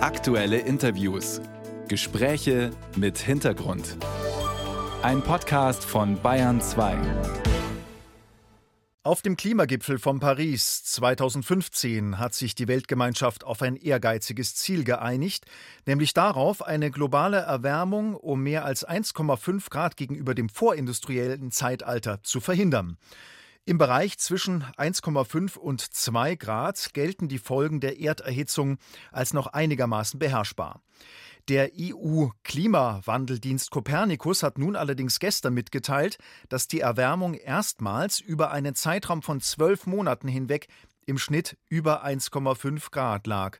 Aktuelle Interviews. Gespräche mit Hintergrund. Ein Podcast von Bayern 2. Auf dem Klimagipfel von Paris 2015 hat sich die Weltgemeinschaft auf ein ehrgeiziges Ziel geeinigt, nämlich darauf, eine globale Erwärmung um mehr als 1,5 Grad gegenüber dem vorindustriellen Zeitalter zu verhindern. Im Bereich zwischen 1,5 und 2 Grad gelten die Folgen der Erderhitzung als noch einigermaßen beherrschbar. Der EU-Klimawandeldienst Copernicus hat nun allerdings gestern mitgeteilt, dass die Erwärmung erstmals über einen Zeitraum von zwölf Monaten hinweg im Schnitt über 1,5 Grad lag.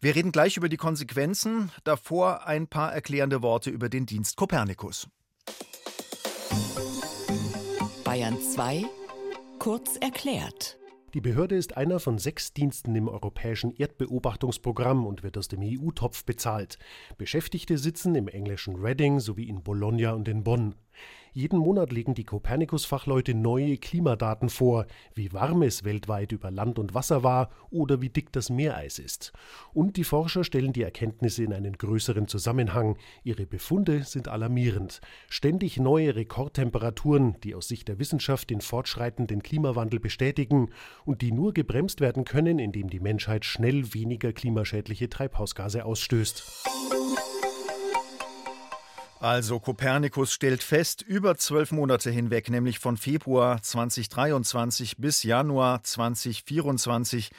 Wir reden gleich über die Konsequenzen. Davor ein paar erklärende Worte über den Dienst Copernicus. Bayern 2 Kurz erklärt. Die Behörde ist einer von sechs Diensten im europäischen Erdbeobachtungsprogramm und wird aus dem EU-Topf bezahlt. Beschäftigte sitzen im englischen Reading sowie in Bologna und in Bonn. Jeden Monat legen die Copernicus-Fachleute neue Klimadaten vor, wie warm es weltweit über Land und Wasser war oder wie dick das Meereis ist. Und die Forscher stellen die Erkenntnisse in einen größeren Zusammenhang. Ihre Befunde sind alarmierend. Ständig neue Rekordtemperaturen, die aus Sicht der Wissenschaft den fortschreitenden Klimawandel bestätigen und die nur gebremst werden können, indem die Menschheit schnell weniger klimaschädliche Treibhausgase ausstößt. Also Kopernikus stellt fest, über zwölf Monate hinweg, nämlich von Februar 2023 bis Januar 2024,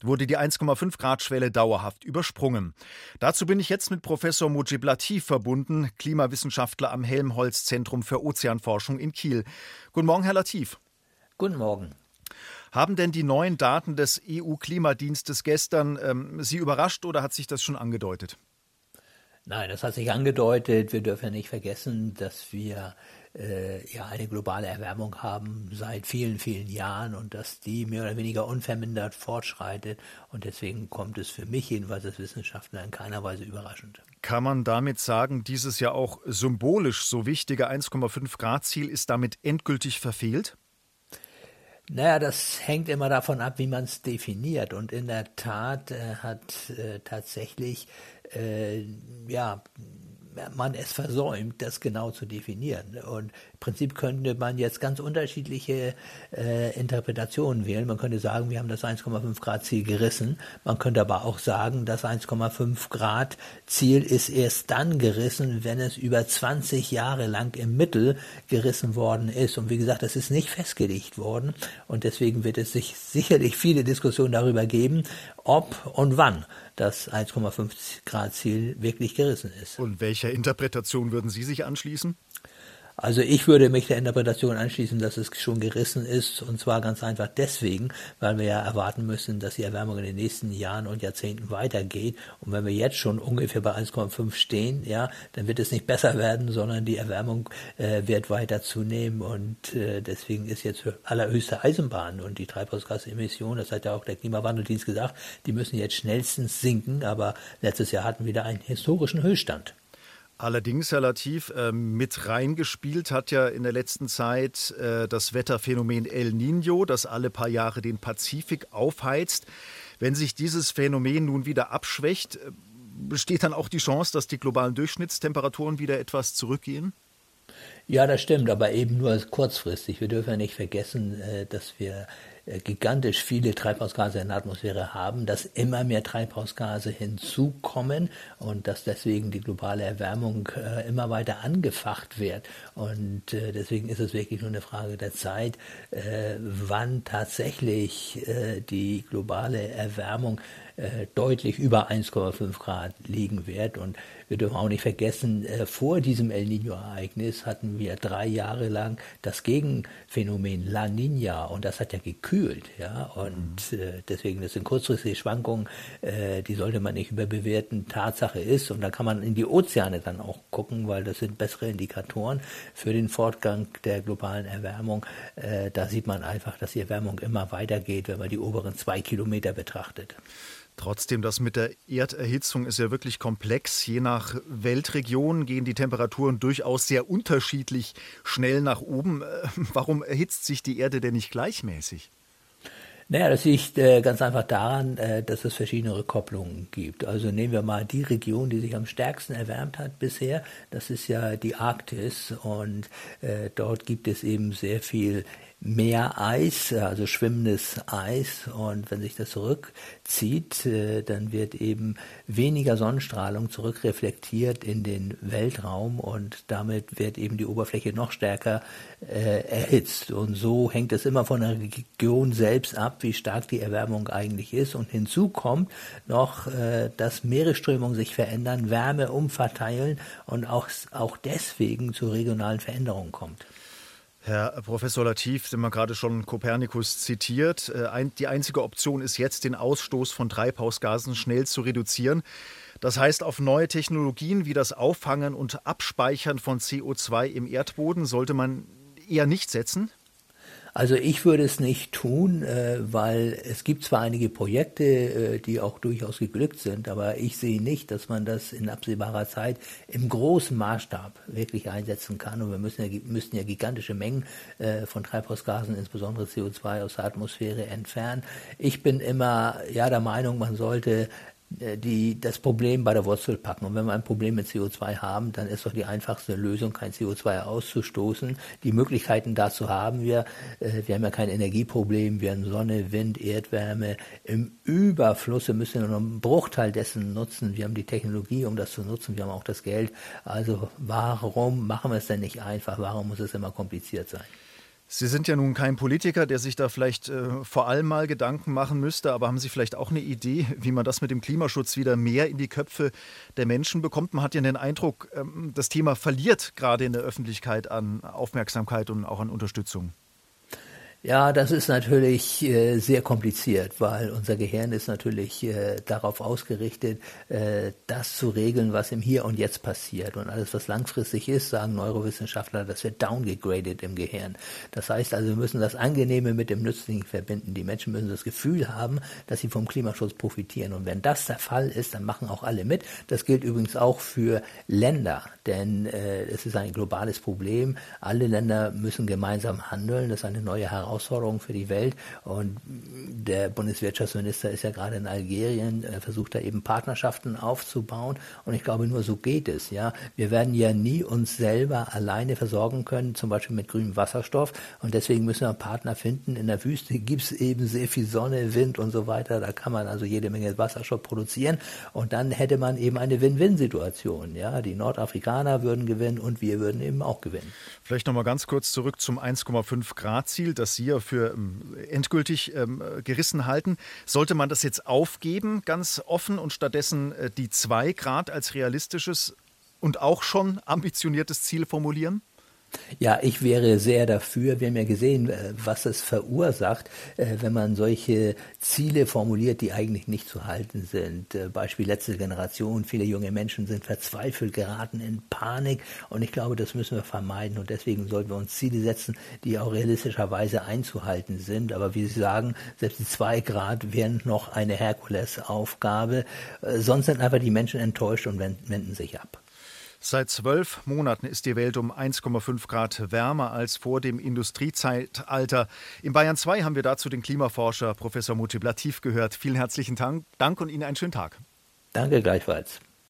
wurde die 1,5 Grad Schwelle dauerhaft übersprungen. Dazu bin ich jetzt mit Professor Mujib Latif verbunden, Klimawissenschaftler am Helmholtz Zentrum für Ozeanforschung in Kiel. Guten Morgen, Herr Latif. Guten Morgen. Haben denn die neuen Daten des EU-Klimadienstes gestern ähm, Sie überrascht oder hat sich das schon angedeutet? Nein, das hat sich angedeutet. Wir dürfen ja nicht vergessen, dass wir äh, ja eine globale Erwärmung haben seit vielen, vielen Jahren und dass die mehr oder weniger unvermindert fortschreitet. Und deswegen kommt es für mich jedenfalls als Wissenschaftler in keiner Weise überraschend. Kann man damit sagen, dieses ja auch symbolisch so wichtige 1,5 Grad Ziel ist damit endgültig verfehlt? Naja, das hängt immer davon ab, wie man es definiert. Und in der Tat äh, hat äh, tatsächlich äh, ja, man es versäumt, das genau zu definieren. Und Prinzip könnte man jetzt ganz unterschiedliche äh, Interpretationen wählen. Man könnte sagen, wir haben das 1,5 Grad Ziel gerissen. Man könnte aber auch sagen, das 1,5 Grad Ziel ist erst dann gerissen, wenn es über 20 Jahre lang im Mittel gerissen worden ist. Und wie gesagt, das ist nicht festgelegt worden. Und deswegen wird es sich sicherlich viele Diskussionen darüber geben, ob und wann das 1,5 Grad Ziel wirklich gerissen ist. Und welcher Interpretation würden Sie sich anschließen? Also ich würde mich der Interpretation anschließen, dass es schon gerissen ist und zwar ganz einfach deswegen, weil wir ja erwarten müssen, dass die Erwärmung in den nächsten Jahren und Jahrzehnten weitergeht. Und wenn wir jetzt schon ungefähr bei 1,5 stehen, ja, dann wird es nicht besser werden, sondern die Erwärmung äh, wird weiter zunehmen. Und äh, deswegen ist jetzt allerhöchste Eisenbahn und die Treibhausgasemissionen, das hat ja auch der Klimawandeldienst gesagt, die müssen jetzt schnellstens sinken, aber letztes Jahr hatten wir da einen historischen Höchststand. Allerdings, Herr Latif, äh, mit reingespielt hat ja in der letzten Zeit äh, das Wetterphänomen El Niño, das alle paar Jahre den Pazifik aufheizt. Wenn sich dieses Phänomen nun wieder abschwächt, äh, besteht dann auch die Chance, dass die globalen Durchschnittstemperaturen wieder etwas zurückgehen? Ja, das stimmt, aber eben nur kurzfristig. Wir dürfen ja nicht vergessen, dass wir äh, gigantisch viele Treibhausgase in der Atmosphäre haben, dass immer mehr Treibhausgase hinzukommen und dass deswegen die globale Erwärmung äh, immer weiter angefacht wird. Und äh, deswegen ist es wirklich nur eine Frage der Zeit, wann tatsächlich die globale Erwärmung deutlich über 1,5 Grad liegen wird. Und wir dürfen auch nicht vergessen, äh, vor diesem El Nino-Ereignis hatten wir drei Jahre lang das Gegenphänomen La Nina und das hat ja gekühlt. Ja? Und mhm. äh, deswegen, das sind kurzfristige Schwankungen, äh, die sollte man nicht überbewerten. Tatsache ist, und da kann man in die Ozeane dann auch gucken, weil das sind bessere Indikatoren für den Fortgang der globalen Erwärmung. da sieht man einfach, dass die Erwärmung immer weitergeht, wenn man die oberen zwei Kilometer betrachtet. Trotzdem, das mit der Erderhitzung ist ja wirklich komplex. Je nach Weltregion gehen die Temperaturen durchaus sehr unterschiedlich schnell nach oben. Äh, warum erhitzt sich die Erde denn nicht gleichmäßig? Naja, das liegt äh, ganz einfach daran, äh, dass es verschiedene Rückkopplungen gibt. Also nehmen wir mal die Region, die sich am stärksten erwärmt hat bisher. Das ist ja die Arktis und äh, dort gibt es eben sehr viel Meereis, also schwimmendes Eis. Und wenn sich das zurückzieht, äh, dann wird eben weniger Sonnenstrahlung zurückreflektiert in den Weltraum und damit wird eben die Oberfläche noch stärker äh, erhitzt. Und so hängt es immer von der Region selbst ab, wie stark die Erwärmung eigentlich ist. Und hinzu kommt noch, äh, dass Meeresströmungen sich verändern, Wärme umverteilen und auch, auch deswegen zu regionalen Veränderungen kommt. Herr Professor Latif, Sie haben gerade schon Kopernikus zitiert. Äh, die einzige Option ist jetzt, den Ausstoß von Treibhausgasen schnell zu reduzieren. Das heißt, auf neue Technologien wie das Auffangen und Abspeichern von CO2 im Erdboden sollte man eher nicht setzen? Also ich würde es nicht tun, äh, weil es gibt zwar einige Projekte, äh, die auch durchaus geglückt sind, aber ich sehe nicht, dass man das in absehbarer Zeit im großen Maßstab wirklich einsetzen kann. Und wir müssen ja, müssten ja gigantische Mengen äh, von Treibhausgasen, insbesondere CO2 aus der Atmosphäre entfernen. Ich bin immer ja der Meinung, man sollte die das Problem bei der Wurzel packen. Und wenn wir ein Problem mit CO2 haben, dann ist doch die einfachste Lösung, kein CO2 auszustoßen. Die Möglichkeiten dazu haben wir. Äh, wir haben ja kein Energieproblem. Wir haben Sonne, Wind, Erdwärme im Überfluss. Wir müssen nur einen Bruchteil dessen nutzen. Wir haben die Technologie, um das zu nutzen. Wir haben auch das Geld. Also warum machen wir es denn nicht einfach? Warum muss es immer kompliziert sein? Sie sind ja nun kein Politiker, der sich da vielleicht äh, vor allem mal Gedanken machen müsste, aber haben Sie vielleicht auch eine Idee, wie man das mit dem Klimaschutz wieder mehr in die Köpfe der Menschen bekommt? Man hat ja den Eindruck, ähm, das Thema verliert gerade in der Öffentlichkeit an Aufmerksamkeit und auch an Unterstützung. Ja, das ist natürlich äh, sehr kompliziert, weil unser Gehirn ist natürlich äh, darauf ausgerichtet, äh, das zu regeln, was im Hier und Jetzt passiert. Und alles, was langfristig ist, sagen Neurowissenschaftler, das wird downgegradet im Gehirn. Das heißt also, wir müssen das Angenehme mit dem Nützlichen verbinden. Die Menschen müssen das Gefühl haben, dass sie vom Klimaschutz profitieren. Und wenn das der Fall ist, dann machen auch alle mit. Das gilt übrigens auch für Länder, denn äh, es ist ein globales Problem. Alle Länder müssen gemeinsam handeln. Das ist eine neue Herausforderung Herausforderung für die Welt. Und der Bundeswirtschaftsminister ist ja gerade in Algerien, versucht da eben Partnerschaften aufzubauen. Und ich glaube, nur so geht es. Ja, wir werden ja nie uns selber alleine versorgen können, zum Beispiel mit grünem Wasserstoff. Und deswegen müssen wir Partner finden. In der Wüste gibt es eben sehr viel Sonne, Wind und so weiter. Da kann man also jede Menge Wasserstoff produzieren. Und dann hätte man eben eine Win-Win-Situation. Ja, die Nordafrikaner würden gewinnen und wir würden eben auch gewinnen. Vielleicht noch mal ganz kurz zurück zum 1,5 Grad Ziel, das Sie Ja für ähm, endgültig ähm, gerissen halten. Sollte man das jetzt aufgeben, ganz offen, und stattdessen äh, die 2 Grad als realistisches und auch schon ambitioniertes Ziel formulieren? Ja, ich wäre sehr dafür. Wir haben ja gesehen, äh, was es verursacht, äh, wenn man solche Ziele formuliert, die eigentlich nicht zu halten sind. Äh, Beispiel letzte Generation. Viele junge Menschen sind verzweifelt, geraten in Panik. Und ich glaube, das müssen wir vermeiden. Und deswegen sollten wir uns Ziele setzen, die auch realistischerweise einzuhalten sind. Aber wie Sie sagen, selbst die zwei Grad wären noch eine Herkulesaufgabe. Sonst sind einfach die Menschen enttäuscht und wenden sich ab. Seit zwölf Monaten ist die Welt um 1,5 Grad wärmer als vor dem Industriezeitalter. In Bayern 2 haben wir dazu den Klimaforscher Professor Mutiblativ gehört. Vielen herzlichen Dank und Ihnen einen schönen Tag. Danke gleichfalls.